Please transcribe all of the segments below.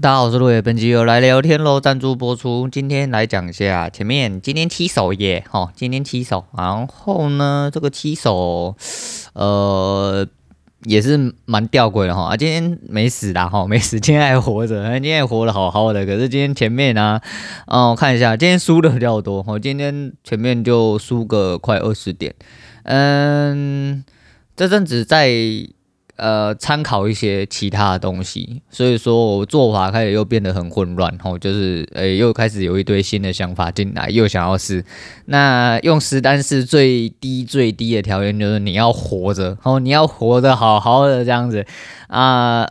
大家好，我是路野，本期又来聊天喽，赞助播出。今天来讲一下前面，今天七首耶，哈，今天七首，然后呢，这个七首，呃，也是蛮吊诡的哈，啊，今天没死的哈，没死，今天还活着，今天还活得好好的。可是今天前面呢，哦，我看一下，今天输的比较多，哈，今天前面就输个快二十点，嗯，这阵子在。呃，参考一些其他的东西，所以说我做法开始又变得很混乱，吼，就是呃，又开始有一堆新的想法进来，又想要试。那用实单是最低最低的条件，就是你要活着，哦，你要活得好好的这样子啊。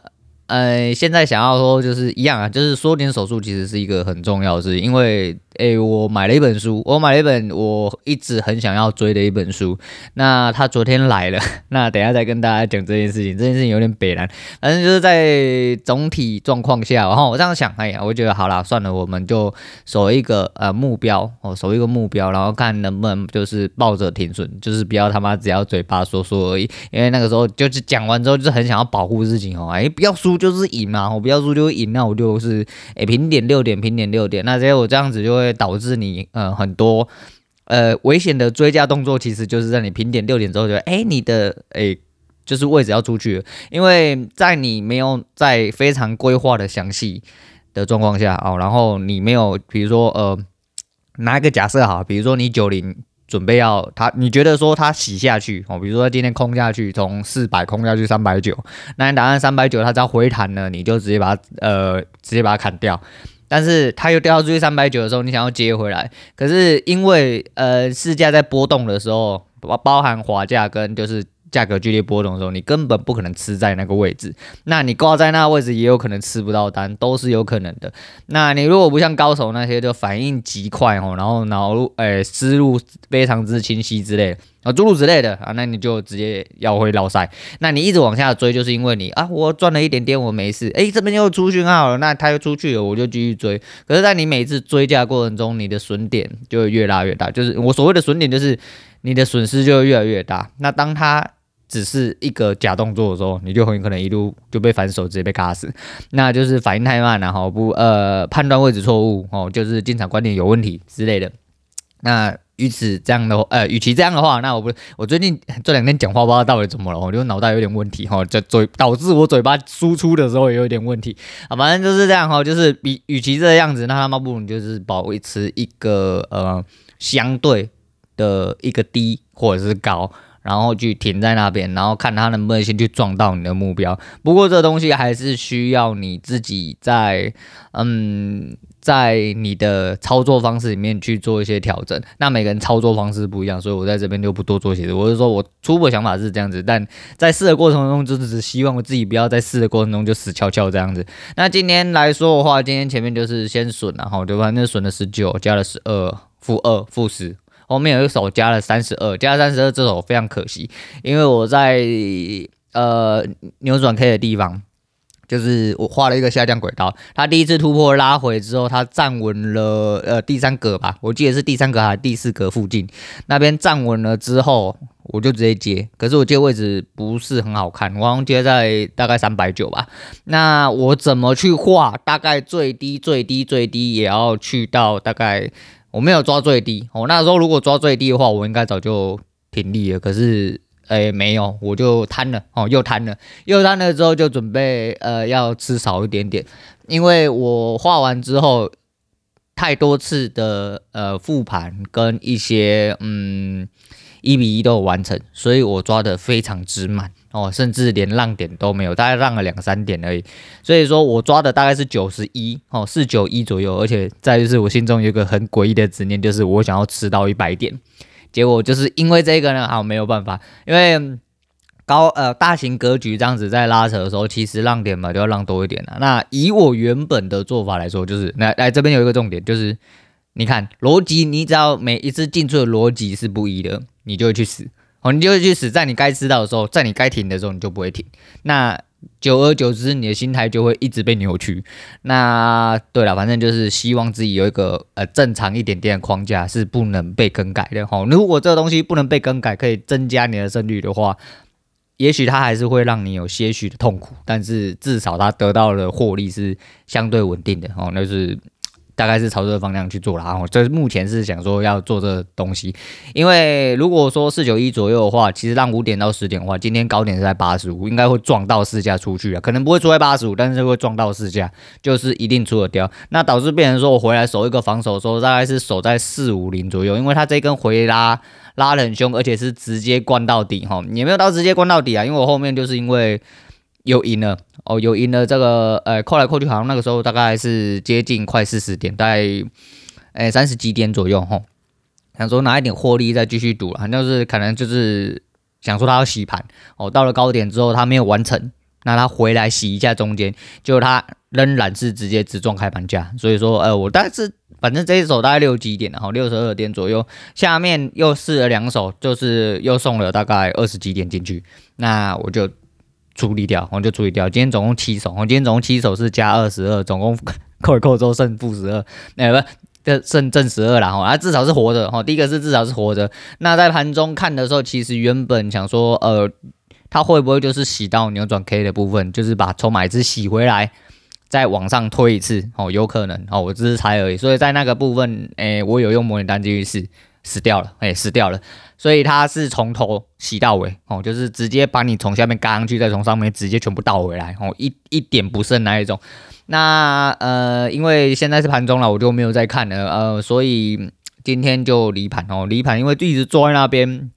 呃，现在想要说就是一样啊，就是缩点手术其实是一个很重要的事情，因为诶、我买了一本书，我买了一本我一直很想要追的一本书，那他昨天来了，那等下再跟大家讲这件事情，这件事情有点北烂，反正就是在总体状况下，然后我这样想，哎呀，我觉得好啦，算了，我们就守一个呃目标，哦，守一个目标，然后看能不能就是抱着停损，就是不要他妈只要嘴巴说说而已，因为那个时候就是讲完之后就是很想要保护自己哦，哎，不要输。就是赢嘛，我不要输就赢，那我就是诶、欸、平点六点，平点六点，那结果我这样子就会会导致你呃很多呃危险的追加动作，其实就是在你平点六点之后就诶、欸、你的诶、欸、就是位置要出去，因为在你没有在非常规划的详细的状况下哦，然后你没有比如说呃拿一个假设好，比如说你九零。准备要他，你觉得说他洗下去哦，比如说今天空下去，从四百空下去三百九，那你打算三百九，他只要回弹呢，你就直接把它呃直接把它砍掉。但是它又掉到出去三百九的时候，你想要接回来，可是因为呃市价在波动的时候，包包含华价跟就是。价格剧烈波动的时候，你根本不可能吃在那个位置。那你挂在那个位置，也有可能吃不到单，都是有可能的。那你如果不像高手那些，就反应极快哦，然后脑路诶思路非常之清晰之类的啊，诸如此类的啊，那你就直接要回老塞。那你一直往下追，就是因为你啊，我赚了一点点，我没事。诶，这边又出讯号了，那他又出去了，我就继续追。可是，在你每次追价过程中，你的损点就越拉越大。就是我所谓的损点，就是你的损失就越来越大。那当他只是一个假动作的时候，你就很有可能一路就被反手直接被卡死，那就是反应太慢了哈，不呃判断位置错误哦，就是进场观点有问题之类的。那与此这样的话呃，与其这样的话，那我不我最近这两天讲话不知道到底怎么了，我就脑袋有点问题哈，这嘴导致我嘴巴输出的时候也有点问题啊，反正就是这样哈，就是比与其这样子，那他妈不如就是保持一个呃相对的一个低或者是高。然后去停在那边，然后看他能不能先去撞到你的目标。不过这东西还是需要你自己在，嗯，在你的操作方式里面去做一些调整。那每个人操作方式不一样，所以我在这边就不多做解释。我是说我初步想法是这样子，但在试的过程中，就是只希望我自己不要在试的过程中就死翘翘这样子。那今天来说的话，今天前面就是先损，然后对吧？那损了十九，加了十二，负二，负十。后面有一手加了三十二，加三十二，这手非常可惜，因为我在呃扭转 K 的地方，就是我画了一个下降轨道，它第一次突破拉回之后，它站稳了呃第三格吧，我记得是第三格还是第四格附近，那边站稳了之后，我就直接接，可是我接位置不是很好看，我好像接在大概三百九吧，那我怎么去画？大概最低最低最低也要去到大概。我没有抓最低，哦，那时候如果抓最低的话，我应该早就停利了。可是，诶，没有，我就贪了，哦，又贪了，又贪了之后就准备，呃，要吃少一点点，因为我画完之后，太多次的呃复盘跟一些嗯。一比一都有完成，所以我抓的非常之满哦，甚至连浪点都没有，大概浪了两三点而已。所以说我抓的大概是九十一哦，四九一左右。而且再就是我心中有一个很诡异的执念，就是我想要吃到一百点。结果就是因为这个呢，好没有办法，因为高呃大型格局这样子在拉扯的时候，其实浪点嘛就要浪多一点了。那以我原本的做法来说，就是来来这边有一个重点，就是你看逻辑，你只要每一次进出的逻辑是不一的。你就会去死哦，你就会去死，在你该知道的时候，在你该停的时候，你就不会停。那久而久之，你的心态就会一直被扭曲。那对了，反正就是希望自己有一个呃正常一点点的框架是不能被更改的哈。如果这个东西不能被更改，可以增加你的胜率的话，也许它还是会让你有些许的痛苦，但是至少它得到的获利是相对稳定的哦，那就是。大概是朝这个方向去做了啊，我这目前是想说要做这东西，因为如果说四九一左右的话，其实让五点到十点的话，今天高点是在八十五，应该会撞到市价出去啊，可能不会出在八十五，但是会撞到市价，就是一定出得掉，那导致变成说我回来守一个防守的时候，大概是守在四五零左右，因为它这根回拉拉得很凶，而且是直接灌到底哈，也没有到直接灌到底啊，因为我后面就是因为。又赢了。哦，又赢了这个，呃，扣来扣去，好像那个时候大概是接近快四十点，大概，诶三十几点左右吼，想说拿一点获利再继续赌了，好像是可能就是想说他要洗盘哦，到了高点之后他没有完成，那他回来洗一下中间，就他仍然是直接直撞开盘价，所以说，呃，我大概是反正这一手大概六几点，然后六十二点左右，下面又试了两手，就是又送了大概二十几点进去，那我就。处理掉，我就处理掉。今天总共七手，我今天总共七手是加二十二，总共 扣一扣之后剩负十二，哎不，这剩正十二了哈。啊，至少是活着哈。第一个是至少是活着。那在盘中看的时候，其实原本想说，呃，它会不会就是洗到扭转 K 的部分，就是把筹码一次洗回来，再往上推一次哦，有可能哦，我只是猜而已。所以在那个部分，哎，我有用模拟单继续试。死掉了，哎，死掉了，所以它是从头洗到尾，哦，就是直接把你从下面嘎上去，再从上面直接全部倒回来，哦，一一点不剩那一种。那呃，因为现在是盘中了，我就没有再看了，呃，所以今天就离盘哦，离盘，因为一直坐在那边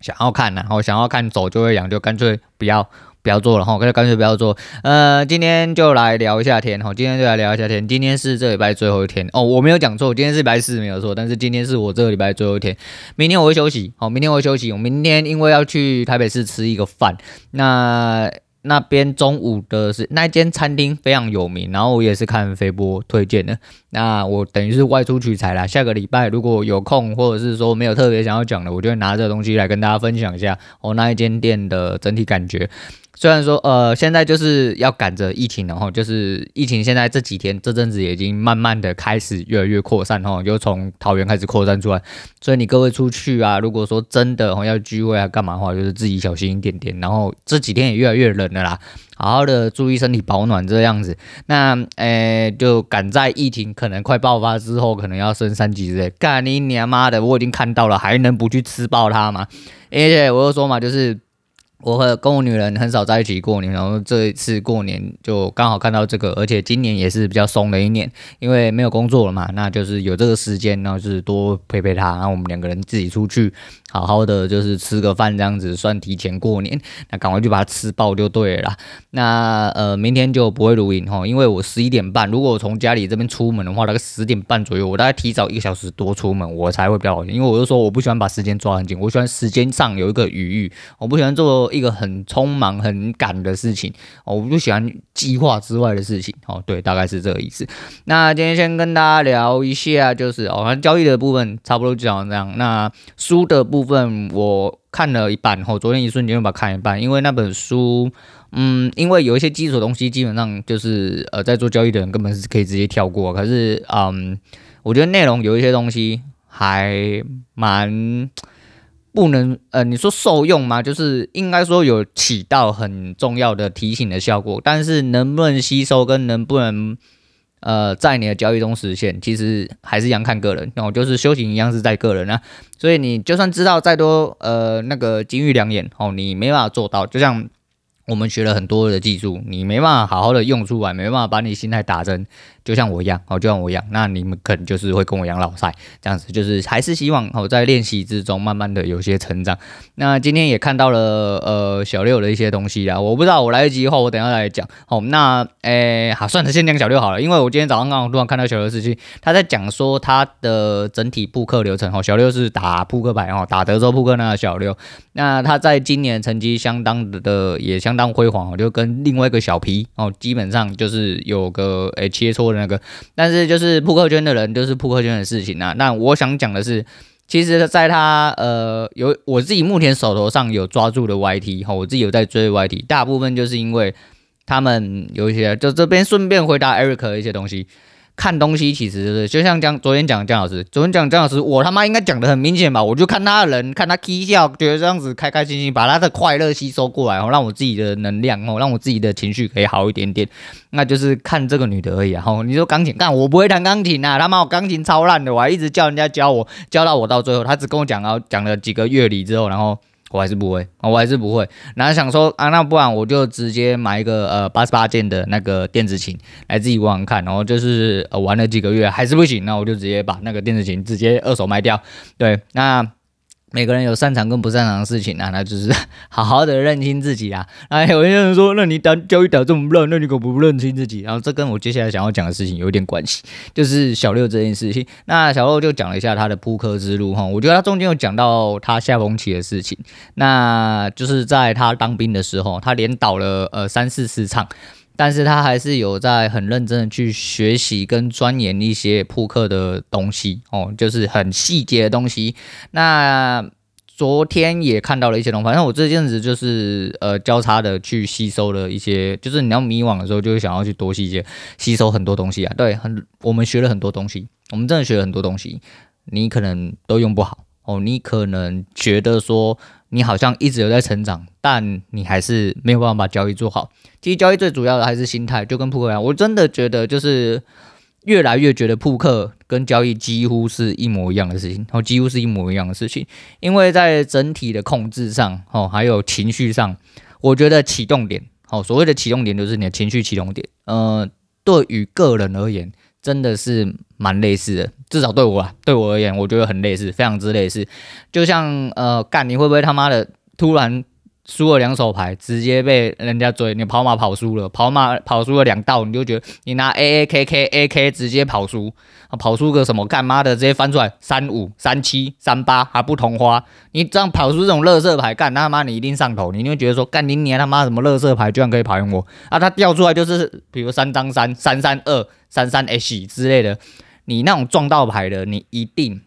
想要看，然后想要看走就会养，就干脆不要。不要做了哈，干脆干脆不要做。呃，今天就来聊一下天哈，今天就来聊一下天。今天是这礼拜最后一天哦，我没有讲错，今天是礼拜四没有错，但是今天是我这个礼拜最后一天。明天我会休息，好，明天我会休息。我明天因为要去台北市吃一个饭，那。那边中午的是那间餐厅非常有名，然后我也是看飞波推荐的。那我等于是外出取材啦。下个礼拜如果有空，或者是说没有特别想要讲的，我就会拿这个东西来跟大家分享一下哦那一间店的整体感觉。虽然说呃现在就是要赶着疫情，然后就是疫情现在这几天这阵子已经慢慢的开始越来越扩散哈，就从桃园开始扩散出来。所以你各位出去啊，如果说真的要聚会啊干嘛的话，就是自己小心一点点。然后这几天也越来越冷了啦。好好的注意身体保暖这样子，那诶、就赶在疫情可能快爆发之后，可能要升三级之类。干你娘妈的，我已经看到了，还能不去吃爆它吗？而且我又说嘛，就是。我和跟我女人很少在一起过年，然后这一次过年就刚好看到这个，而且今年也是比较松的一年，因为没有工作了嘛，那就是有这个时间，然后就是多陪陪她，然后我们两个人自己出去，好好的就是吃个饭这样子，算提前过年，那赶快就把它吃爆就对了。那呃，明天就不会录音哈，因为我十一点半，如果我从家里这边出门的话，大概十点半左右，我大概提早一个小时多出门，我才会比较好，因为我就说我不喜欢把时间抓很紧，我喜欢时间上有一个余裕，我不喜欢做。一个很匆忙、很赶的事情，我不喜欢计划之外的事情。哦，对，大概是这个意思。那今天先跟大家聊一下，就是哦，交易的部分差不多就讲这样。那书的部分我看了一半，哦，昨天一瞬间就把它看一半，因为那本书，嗯，因为有一些基础东西，基本上就是呃，在做交易的人根本是可以直接跳过。可是，嗯，我觉得内容有一些东西还蛮。不能，呃，你说受用吗？就是应该说有起到很重要的提醒的效果，但是能不能吸收跟能不能，呃，在你的交易中实现，其实还是一样看个人。然后就是修行一样是在个人啊，所以你就算知道再多，呃，那个金玉良言，哦，你没办法做到，就像。我们学了很多的技术，你没办法好好的用出来，没办法把你心态打真，就像我一样，哦，就像我一样，那你们可能就是会跟我一样老赛这样子，就是还是希望哦，在练习之中慢慢的有些成长。那今天也看到了呃小六的一些东西啦，我不知道我来得及的话，我等下来讲。好，那诶，好，算了，先讲小六好了，因为我今天早上刚好突然看到小六的事情，他在讲说他的整体扑克流程。哦，小六是打扑克牌哦，打德州扑克那个小六，那他在今年成绩相当的也相。当辉煌，就跟另外一个小皮哦，基本上就是有个诶、切磋那个，但是就是扑克圈的人就是扑克圈的事情啊。那我想讲的是，其实在他呃有我自己目前手头上有抓住的 YT 哈，我自己有在追 YT，大部分就是因为他们有一些，就这边顺便回答 Eric 的一些东西。看东西其实就是就像讲昨天讲姜老师，昨天讲姜老师，我他妈应该讲的很明显吧？我就看他的人，看他 K 笑，觉得这样子开开心心，把他的快乐吸收过来，哦，让我自己的能量哦，让我自己的情绪可以好一点点。那就是看这个女的而已啊。哦，你说钢琴，干我不会弹钢琴啊，他妈我钢琴超烂的，我还一直叫人家教我，教到我到最后，他只跟我讲到讲了几个乐理之后，然后。我还是不会啊，我还是不会。然后想说啊，那不然我就直接买一个呃八十八键的那个电子琴来自己玩玩看。然后就是玩了几个月还是不行，那我就直接把那个电子琴直接二手卖掉。对，那。每个人有擅长跟不擅长的事情啊，那就是 好好的认清自己啊。哎，有些人说，那你打教育打这么烂，那你可不认清自己？然后这跟我接下来想要讲的事情有一点关系，就是小六这件事情。那小六就讲了一下他的扑克之路哈，我觉得他中间有讲到他下风棋的事情，那就是在他当兵的时候，他连倒了呃三四十场。但是他还是有在很认真的去学习跟钻研一些扑克的东西哦，就是很细节的东西。那昨天也看到了一些东西，反正我这阵子就是呃交叉的去吸收了一些，就是你要迷惘的时候，就会想要去多细节吸收很多东西啊。对，很我们学了很多东西，我们真的学了很多东西，你可能都用不好哦，你可能觉得说。你好像一直有在成长，但你还是没有办法把交易做好。其实交易最主要的还是心态，就跟扑克一样。我真的觉得，就是越来越觉得扑克跟交易几乎是一模一样的事情，哦几乎是一模一样的事情。因为在整体的控制上，哦，还有情绪上，我觉得启动点，哦，所谓的启动点就是你的情绪启动点。呃，对于个人而言。真的是蛮类似的，至少对我啊，对我而言，我觉得很类似，非常之类似。就像呃，干你会不会他妈的突然输了两手牌，直接被人家追，你跑马跑输了，跑马跑输了两道，你就觉得你拿 A A K K A K 直接跑输，跑输个什么干妈的，直接翻出来三五三七三八还不同花，你这样跑出这种乐色牌，干他妈你一定上头，你就会觉得说干你你他妈什么乐色牌居然可以跑赢我啊？他掉出来就是比如三张三三三二。三三 H 之类的，你那种撞到牌的，你一定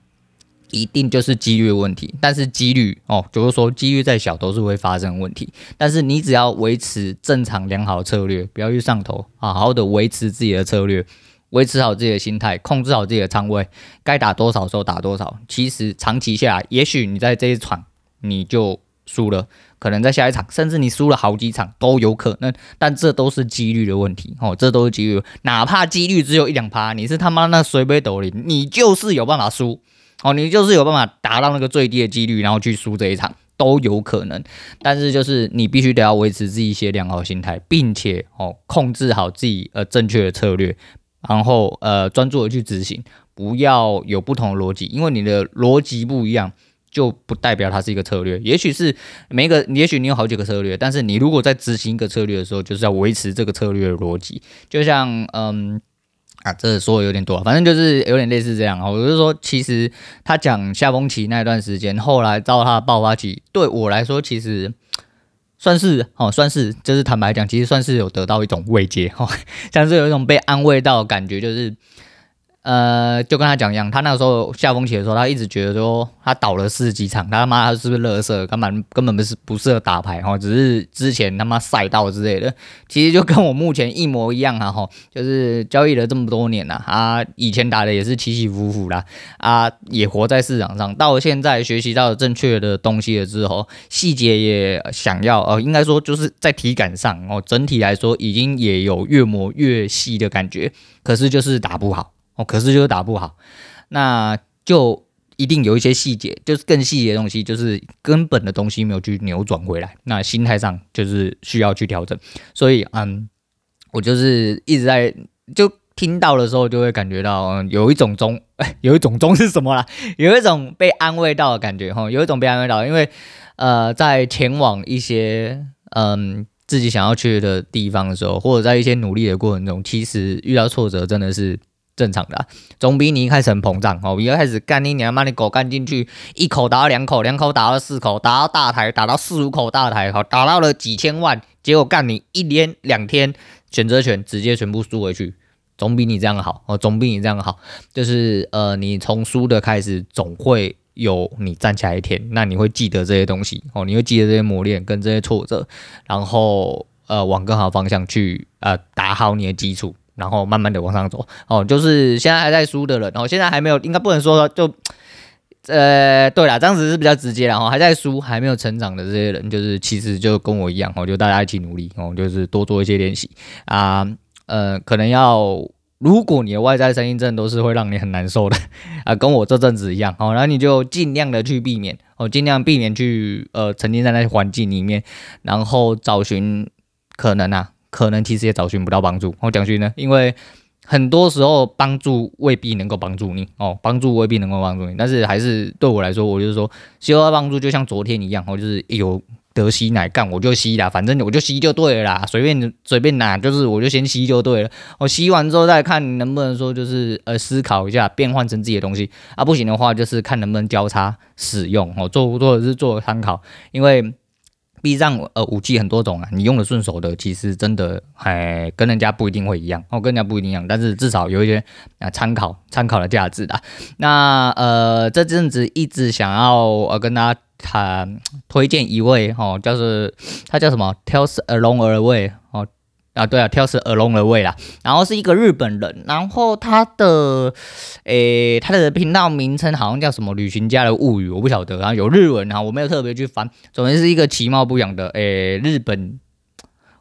一定就是几率问题。但是几率哦，就是说几率再小都是会发生问题。但是你只要维持正常良好策略，不要去上头，好好的维持自己的策略，维持好自己的心态，控制好自己的仓位，该打多少时候打多少。其实长期下来，也许你在这一场你就输了。可能在下一场，甚至你输了好几场都有可能，但这都是几率的问题哦，这都是几率，哪怕几率只有一两趴，你是他妈那水杯斗零，你就是有办法输哦，你就是有办法达到那个最低的几率，然后去输这一场都有可能，但是就是你必须得要维持自己一些良好心态，并且哦控制好自己呃正确的策略，然后呃专注的去执行，不要有不同的逻辑，因为你的逻辑不一样。就不代表它是一个策略，也许是每个，也许你有好几个策略，但是你如果在执行一个策略的时候，就是要维持这个策略的逻辑。就像，嗯，啊，这说的有点多，反正就是有点类似这样啊。我就是说，其实他讲夏风期那段时间，后来到他爆发期，对我来说，其实算是哦，算是就是坦白讲，其实算是有得到一种慰藉哦，像是有一种被安慰到的感觉，就是。呃，就跟他讲一样，他那时候下风起的时候，他一直觉得说他倒了四十几场，他妈他是不是乐色，根本根本不是不适合打牌哈，只是之前他妈赛道之类的，其实就跟我目前一模一样啊哈，就是交易了这么多年了啊，以前打的也是起起伏伏啦，啊，也活在市场上，到现在学习到了正确的东西了之后，细节也想要呃，应该说就是在体感上哦，整体来说已经也有越磨越细的感觉，可是就是打不好。哦，可是就是打不好，那就一定有一些细节，就是更细节的东西，就是根本的东西没有去扭转回来，那心态上就是需要去调整。所以，嗯，我就是一直在就听到的时候，就会感觉到，嗯，有一种中，有一种中是什么啦？有一种被安慰到的感觉，哈，有一种被安慰到，因为，呃，在前往一些，嗯，自己想要去的地方的时候，或者在一些努力的过程中，其实遇到挫折真的是。正常的、总比你一开始很膨胀哦，一开始干你娘妈你狗干进去，一口打到两口，两口打到四口，打到大台，打到四五口大台，好，打到了几千万，结果干你一连两天选择权直接全部输回去，总比你这样好哦，总比你这样好，就是呃，你从输的开始，总会有你站起来一天，那你会记得这些东西哦，你会记得这些磨练跟这些挫折，然后呃，往更好方向去呃，打好你的基础。然后慢慢的往上走哦，就是现在还在输的人，然哦，现在还没有，应该不能说就，呃，对啦，这样子是比较直接的哈，还在输还没有成长的这些人，就是其实就跟我一样哦，就大家一起努力哦，就是多做一些练习啊，呃，可能要。如果你的外在声音真的都是会让你很难受的 啊，跟我这阵子一样哦，然后你就尽量的去避免哦，尽量避免去呃沉浸在那些环境里面，然后找寻可能啊，可能其实也找寻不到帮助。我讲句呢，因为很多时候帮助未必能够帮助你哦，帮助未必能够帮助你，但是还是对我来说，我就是说，需要帮助就像昨天一样哦，就是有。得吸奶干我就吸啦，反正我就吸就对了啦，随便随便拿，就是我就先吸就对了。我吸完之后再看能不能说就是呃思考一下变换成自己的东西啊，不行的话就是看能不能交叉使用哦，做不做是做参考，因为毕竟呃武器很多种啊，你用的顺手的其实真的还跟人家不一定会一样哦，跟人家不一定一样，但是至少有一些啊参考参考的价值的。那呃这阵子一直想要呃跟大家。谈推荐一位哦，就是他叫什么？Tells Along Away 哦啊，对啊，Tales Along the Way 啦。然后是一个日本人，然后他的诶，他的频道名称好像叫什么“旅行家的物语”，我不晓得。然后有日文，然后我没有特别去翻。总之是一个其貌不扬的诶，日本。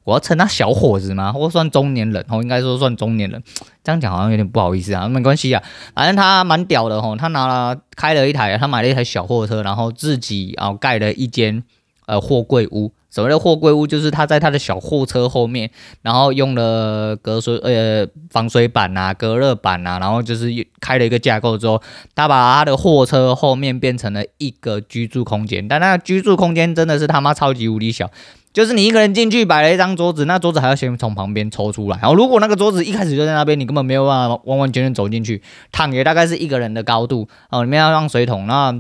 我要称他小伙子吗？或算中年人？哦，应该说算中年人。这样讲好像有点不好意思啊，没关系啊，反正他蛮屌的吼。他拿了开了一台，他买了一台小货车，然后自己啊盖了一间呃货柜屋。所谓的货柜屋，就是他在他的小货车后面，然后用了隔水呃防水板啊、隔热板啊，然后就是开了一个架构之后，他把他的货车后面变成了一个居住空间。但那居住空间真的是他妈超级无敌小。就是你一个人进去摆了一张桌子，那桌子还要先从旁边抽出来。然后如果那个桌子一开始就在那边，你根本没有办法完完全全走进去。躺也大概是一个人的高度哦，里面要放水桶。那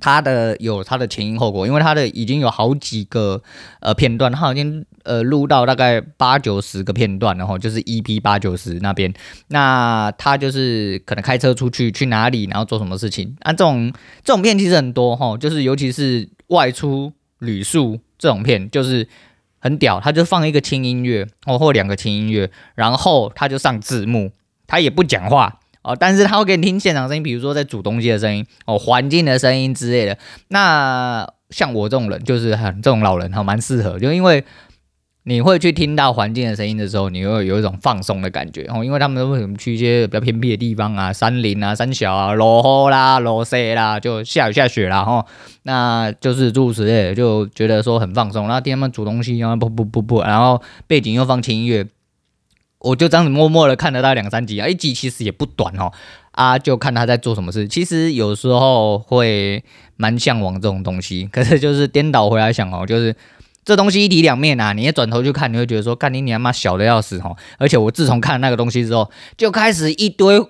它的有它的前因后果，因为它的已经有好几个呃片段，它已经呃录到大概八九十个片段，然后就是 EP 八九十那边。那他就是可能开车出去去哪里，然后做什么事情。啊，这种这种片其实很多哈，就是尤其是外出旅宿。这种片就是很屌，他就放一个轻音乐哦，或两个轻音乐，然后他就上字幕，他也不讲话哦，但是他会给你听现场声音，比如说在煮东西的声音哦，环境的声音之类的。那像我这种人，就是很这种老人哈，蛮适合，就因为。你会去听到环境的声音的时候，你会有一种放松的感觉哦，因为他们都会什么去一些比较偏僻的地方啊，山林啊、山小啊、落雨啦、落雪啦，就下雨下雪啦，吼，那就是诸如此类，就觉得说很放松。然后听他们煮东西，然后不不不不，然后背景又放轻音乐，我就这样子默默的看得到两三集啊，一集其实也不短哦，啊，就看他在做什么事。其实有时候会蛮向往这种东西，可是就是颠倒回来想哦，就是。这东西一体两面啊！你一转头去看，你会觉得说，干你娘妈小的要死哦！而且我自从看了那个东西之后，就开始一堆。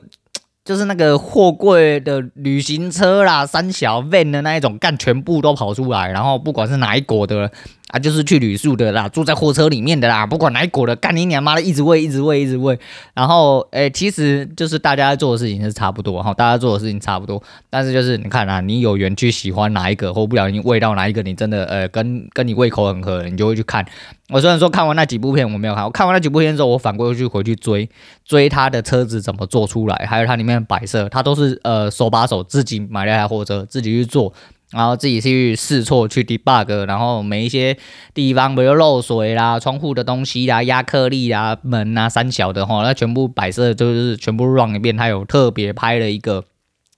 就是那个货柜的旅行车啦，三小 van 的那一种，干全部都跑出来，然后不管是哪一国的啊，就是去旅宿的啦，住在货车里面的啦，不管哪一国的，干你娘妈的，一直喂，一直喂，一直喂。然后，哎、欸，其实就是大家做的事情是差不多哈，大家做的事情差不多，但是就是你看啊，你有缘去喜欢哪一个，或不小心喂到哪一个，你真的呃跟跟你胃口很合，你就会去看。我虽然说看完那几部片我没有看，我看完那几部片之后，我反过去回去追追他的车子怎么做出来，还有它里面摆设，他都是呃手把手自己买了一台货车自己去做，然后自己去试错去 debug，然后每一些地方比如漏水啦、窗户的东西啦、压克力啊、门啊、三小的话，那全部摆设就是全部 run 一遍，他有特别拍了一个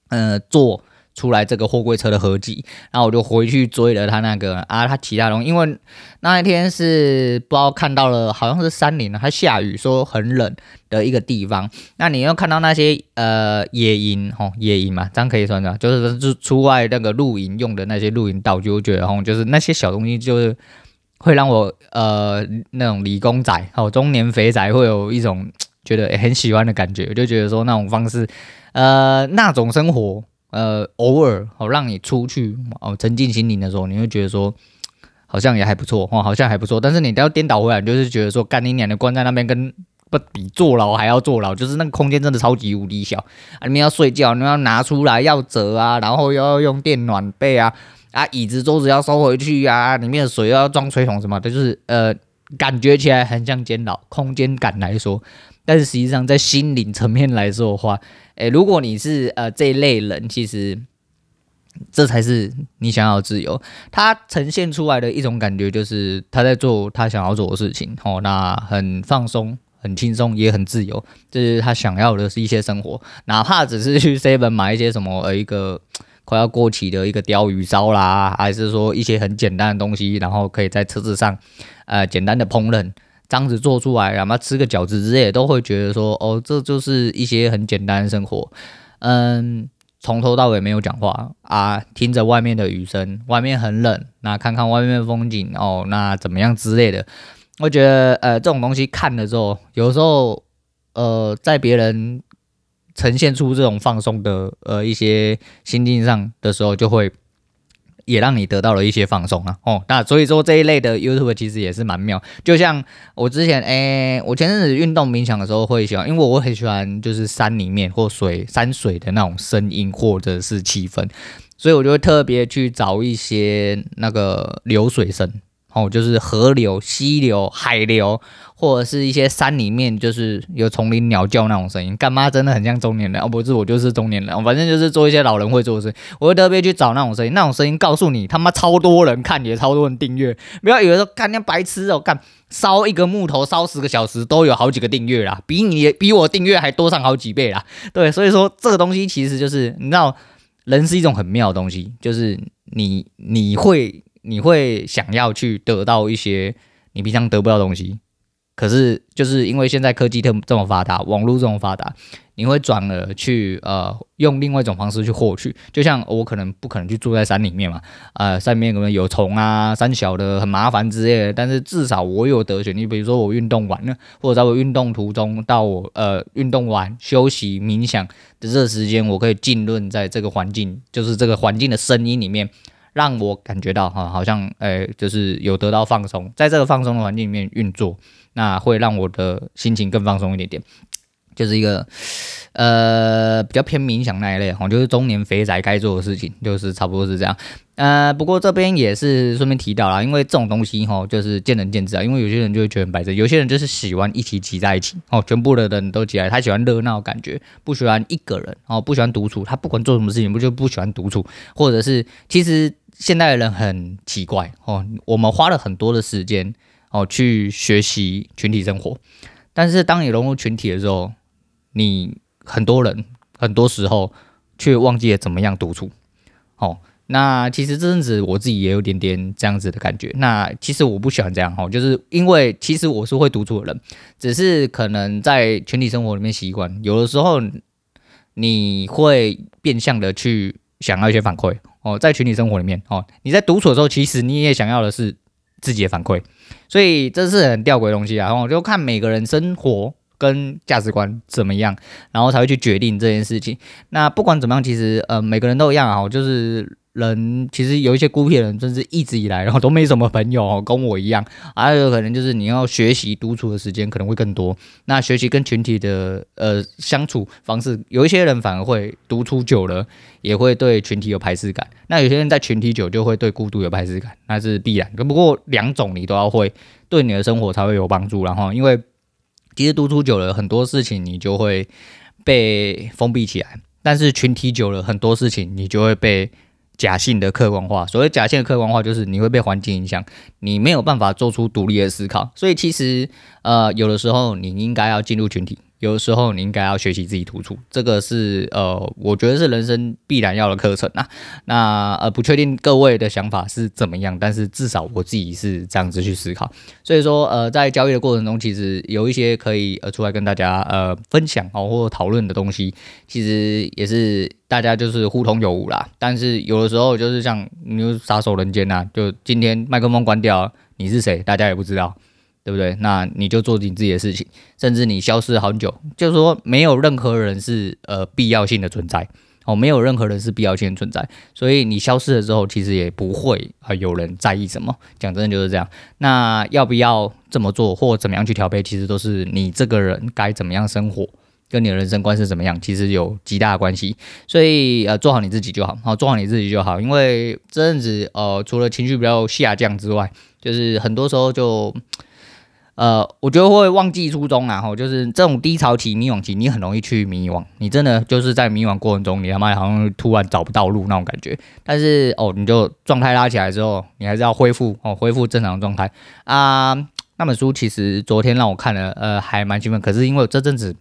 呃做。出来这个货柜车的合集，然后我就回去追了他那个啊，他其他东西，因为那一天是不知道看到了，好像是山林，它下雨，说很冷的一个地方。那你又看到那些呃野营吼，野营嘛，这样可以算的，就是就出外那个露营用的那些露营道具，我觉得吼，就是那些小东西，就是会让我呃那种理工仔哦，中年肥仔会有一种觉得很喜欢的感觉，我就觉得说那种方式，呃，那种生活。呃，偶尔好让你出去哦，沉浸心灵的时候，你会觉得说好像也还不错哦，好像还不错。但是你都要颠倒回来，就是觉得说干你娘的关在那边，跟不比坐牢还要坐牢，就是那个空间真的超级无敌小啊！你们要睡觉，你们要拿出来要折啊，然后又要用电暖被啊啊，椅子桌子要收回去啊，里面的水要装水桶什么的，就是呃，感觉起来很像监牢。空间感来说，但是实际上在心灵层面来说的话，诶，如果你是呃这一类人，其实这才是你想要的自由。他呈现出来的一种感觉就是他在做他想要做的事情，哦，那很放松。很轻松，也很自由，这是他想要的是一些生活，哪怕只是去 Seven 买一些什么呃一个 快要过期的一个鲷鱼烧啦，还是说一些很简单的东西，然后可以在车子上呃简单的烹饪，这样子做出来，然后吃个饺子之类，都会觉得说哦，这就是一些很简单的生活。嗯，从头到尾没有讲话啊，听着外面的雨声，外面很冷，那看看外面的风景哦，那怎么样之类的。我觉得，呃，这种东西看了之后，有时候，呃，在别人呈现出这种放松的，呃，一些心境上的时候，就会也让你得到了一些放松啊。哦，那所以说这一类的 YouTube 其实也是蛮妙。就像我之前，诶，我前阵子运动冥想的时候会喜欢，因为我很喜欢就是山里面或水山水的那种声音或者是气氛，所以我就会特别去找一些那个流水声。哦，就是河流、溪流、海流，或者是一些山里面，就是有丛林鸟叫那种声音。干妈真的很像中年人哦，不是我就是中年人，反正就是做一些老人会做的事。我会特别去找那种声音，那种声音告诉你他妈超多人看，也超多人订阅。不要以为说干那白痴哦，干烧一个木头烧十个小时都有好几个订阅啦，比你比我订阅还多上好几倍啦。对，所以说这个东西其实就是你知道，人是一种很妙的东西，就是你你会。你会想要去得到一些你平常得不到的东西，可是就是因为现在科技这么这么发达，网络这么发达，你会转而去呃用另外一种方式去获取。就像我可能不可能去住在山里面嘛，呃，山里面可能有虫啊、山小的很麻烦之类的，但是至少我有得选。你比如说我运动完了，或者在我运动途中到我呃运动完休息冥想的这个时间，我可以浸润在这个环境，就是这个环境的声音里面。让我感觉到哈，好像诶、就是有得到放松，在这个放松的环境里面运作，那会让我的心情更放松一点点，就是一个呃比较偏冥想那一类哈，就是中年肥宅该做的事情，就是差不多是这样。呃，不过这边也是顺便提到啦，因为这种东西哈，就是见仁见智啊，因为有些人就会觉得很白痴，有些人就是喜欢一起挤在一起哦，全部的人都挤来，他喜欢热闹感觉，不喜欢一个人哦，不喜欢独处，他不管做什么事情不就不喜欢独处，或者是其实。现代的人很奇怪哦，我们花了很多的时间哦去学习群体生活，但是当你融入群体的时候，你很多人很多时候却忘记了怎么样独处。哦，那其实这阵子我自己也有点点这样子的感觉。那其实我不喜欢这样哦，就是因为其实我是会独处的人，只是可能在群体生活里面习惯，有的时候你会变相的去想要一些反馈。哦，在群体生活里面，哦，你在独处的时候，其实你也想要的是自己的反馈，所以这是很吊诡的东西啊。然后就看每个人生活跟价值观怎么样，然后才会去决定这件事情。那不管怎么样，其实呃，每个人都一样啊，就是。人其实有一些孤僻的人，甚至一直以来然后都没什么朋友哦，跟我一样。还有可能就是你要学习独处的时间可能会更多。那学习跟群体的呃相处方式，有一些人反而会独处久了，也会对群体有排斥感。那有些人在群体久就会对孤独有排斥感，那是必然。不过两种你都要会，对你的生活才会有帮助。然后因为其实独处久了，很多事情你就会被封闭起来；但是群体久了，很多事情你就会被。假性的客观化，所谓假性的客观化，就是你会被环境影响，你没有办法做出独立的思考。所以其实，呃，有的时候你应该要进入群体。有的时候你应该要学习自己突出，这个是呃，我觉得是人生必然要的课程啊。那呃，不确定各位的想法是怎么样，但是至少我自己是这样子去思考。所以说呃，在交易的过程中，其实有一些可以呃出来跟大家呃分享哦或讨论的东西，其实也是大家就是互通有无啦。但是有的时候就是像你就撒手人间呐，就今天麦克风关掉，你是谁，大家也不知道。对不对？那你就做你自己的事情，甚至你消失了好久，就是说没有任何人是呃必要性的存在哦，没有任何人是必要性的存在，所以你消失了之后，其实也不会啊、有人在意什么。讲真的就是这样。那要不要这么做，或怎么样去调配，其实都是你这个人该怎么样生活，跟你的人生观是怎么样，其实有极大的关系。所以呃，做好你自己就好，好做好你自己就好。因为这阵子呃，除了情绪比较下降之外，就是很多时候就。呃，我觉得会忘记初衷，然后就是这种低潮期、迷惘期，你很容易去迷惘，你真的就是在迷惘过程中，你他妈好像突然找不到路那种感觉。但是哦，你就状态拉起来之后，你还是要恢复哦，恢复正常状态啊。那本书其实昨天让我看了，呃，还蛮兴奋，可是因为这阵子。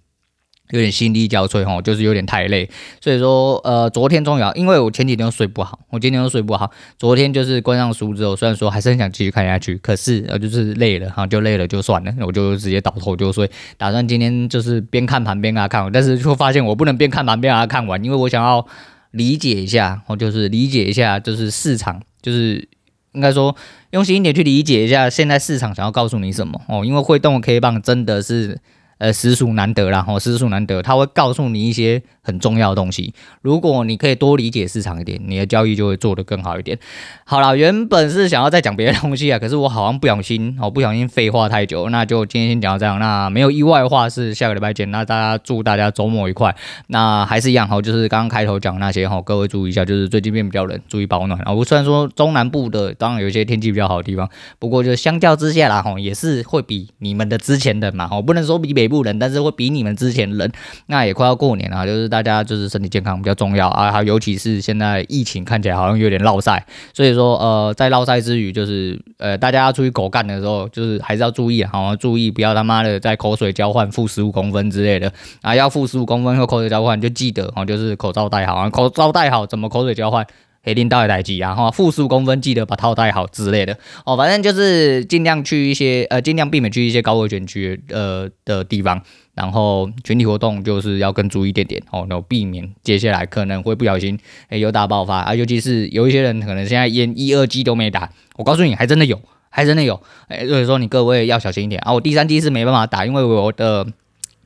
有点心力交瘁吼，就是有点太累，所以说呃，昨天终于要，因为我前几天都睡不好，我今天都睡不好，昨天就是关上书之后，虽然说还是很想继续看下去，可是呃就是累了哈，就累了就算了，我就直接倒头就睡，打算今天就是边看盘边给他看完，但是就发现我不能边看盘边给他看完，因为我想要理解一下，哦，就是理解一下就是市场，就是应该说用心一点去理解一下现在市场想要告诉你什么哦，因为会动的 K 棒真的是。呃，实属难得啦，吼，实属难得，他会告诉你一些很重要的东西。如果你可以多理解市场一点，你的交易就会做得更好一点。好了，原本是想要再讲别的东西啊，可是我好像不小心，我不小心废话太久，那就今天先讲到这样。那没有意外的话是下个礼拜见。那大家祝大家周末愉快。那还是一样，哈，就是刚刚开头讲那些，哈，各位注意一下，就是最近变比较冷，注意保暖。啊，我虽然说中南部的当然有一些天气比较好的地方，不过就相较之下啦，哈，也是会比你们的之前冷嘛，我不能说比北部冷，但是会比你们之前冷。那也快要过年了，就是大家就是身体健康比较重要啊，还尤其是现在疫情看起来好像有点落赛，所以说呃，在落赛之余，就是呃，大家要出去狗干的时候，就是还是要注意，好好注意，不要他妈的在口水交换负十五公分之类的。啊，要负十五公分和口水交换就记得哦，就是口罩戴好啊，口罩戴好怎么口水交换？黑领导的代志啊，哈，负十五公分记得把套戴好之类的。哦，反正就是尽量去一些呃，尽量避免去一些高危险区呃的地方，然后群体活动就是要更注意一点点哦，然后避免接下来可能会不小心诶有大爆发啊，尤其是有一些人可能现在连一二剂都没打，我告诉你还真的有，还真的有，诶，所以说你各位要小心一点啊，我第三剂是没办法打，因为我的。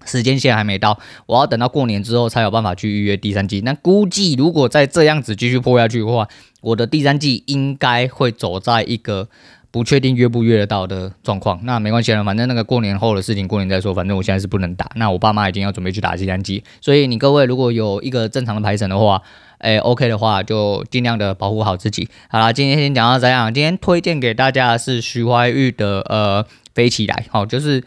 时间线还没到，我要等到过年之后才有办法去预约第三季。那估计如果再这样子继续破下去的话，我的第三季应该会走在一个不确定约不约得到的状况。那没关系了，反正那个过年后的事情过年再说。反正我现在是不能打。那我爸妈已经要准备去打第三剂，所以你各位如果有一个正常的排程的话，诶，OK 的话就尽量的保护好自己。好啦，今天先讲到这样。今天推荐给大家的是徐怀钰的呃飞起来，好，就是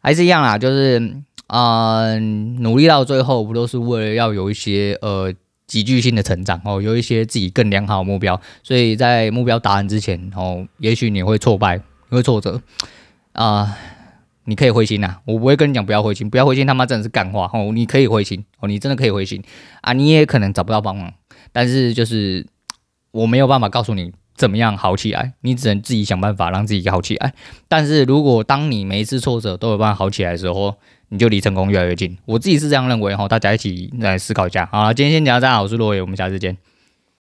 还是一样啦，就是。嗯、呃，努力到最后不都是为了要有一些呃急剧性的成长哦，有一些自己更良好的目标，所以在目标达成之前哦，也许你会挫败，你会挫折啊、你可以灰心呐、啊，我不会跟你讲不要灰心，不要灰心，他妈真的是干话哦，你可以灰心哦，你真的可以灰心啊，你也可能找不到帮忙，但是就是我没有办法告诉你。怎么样好起来？你只能自己想办法让自己好起来。但是如果当你每一次挫折都有办法好起来的时候，你就离成功越来越近。我自己是这样认为哈，大家一起来思考一下。好了，今天先聊到这，我是洛伟，我们下次见。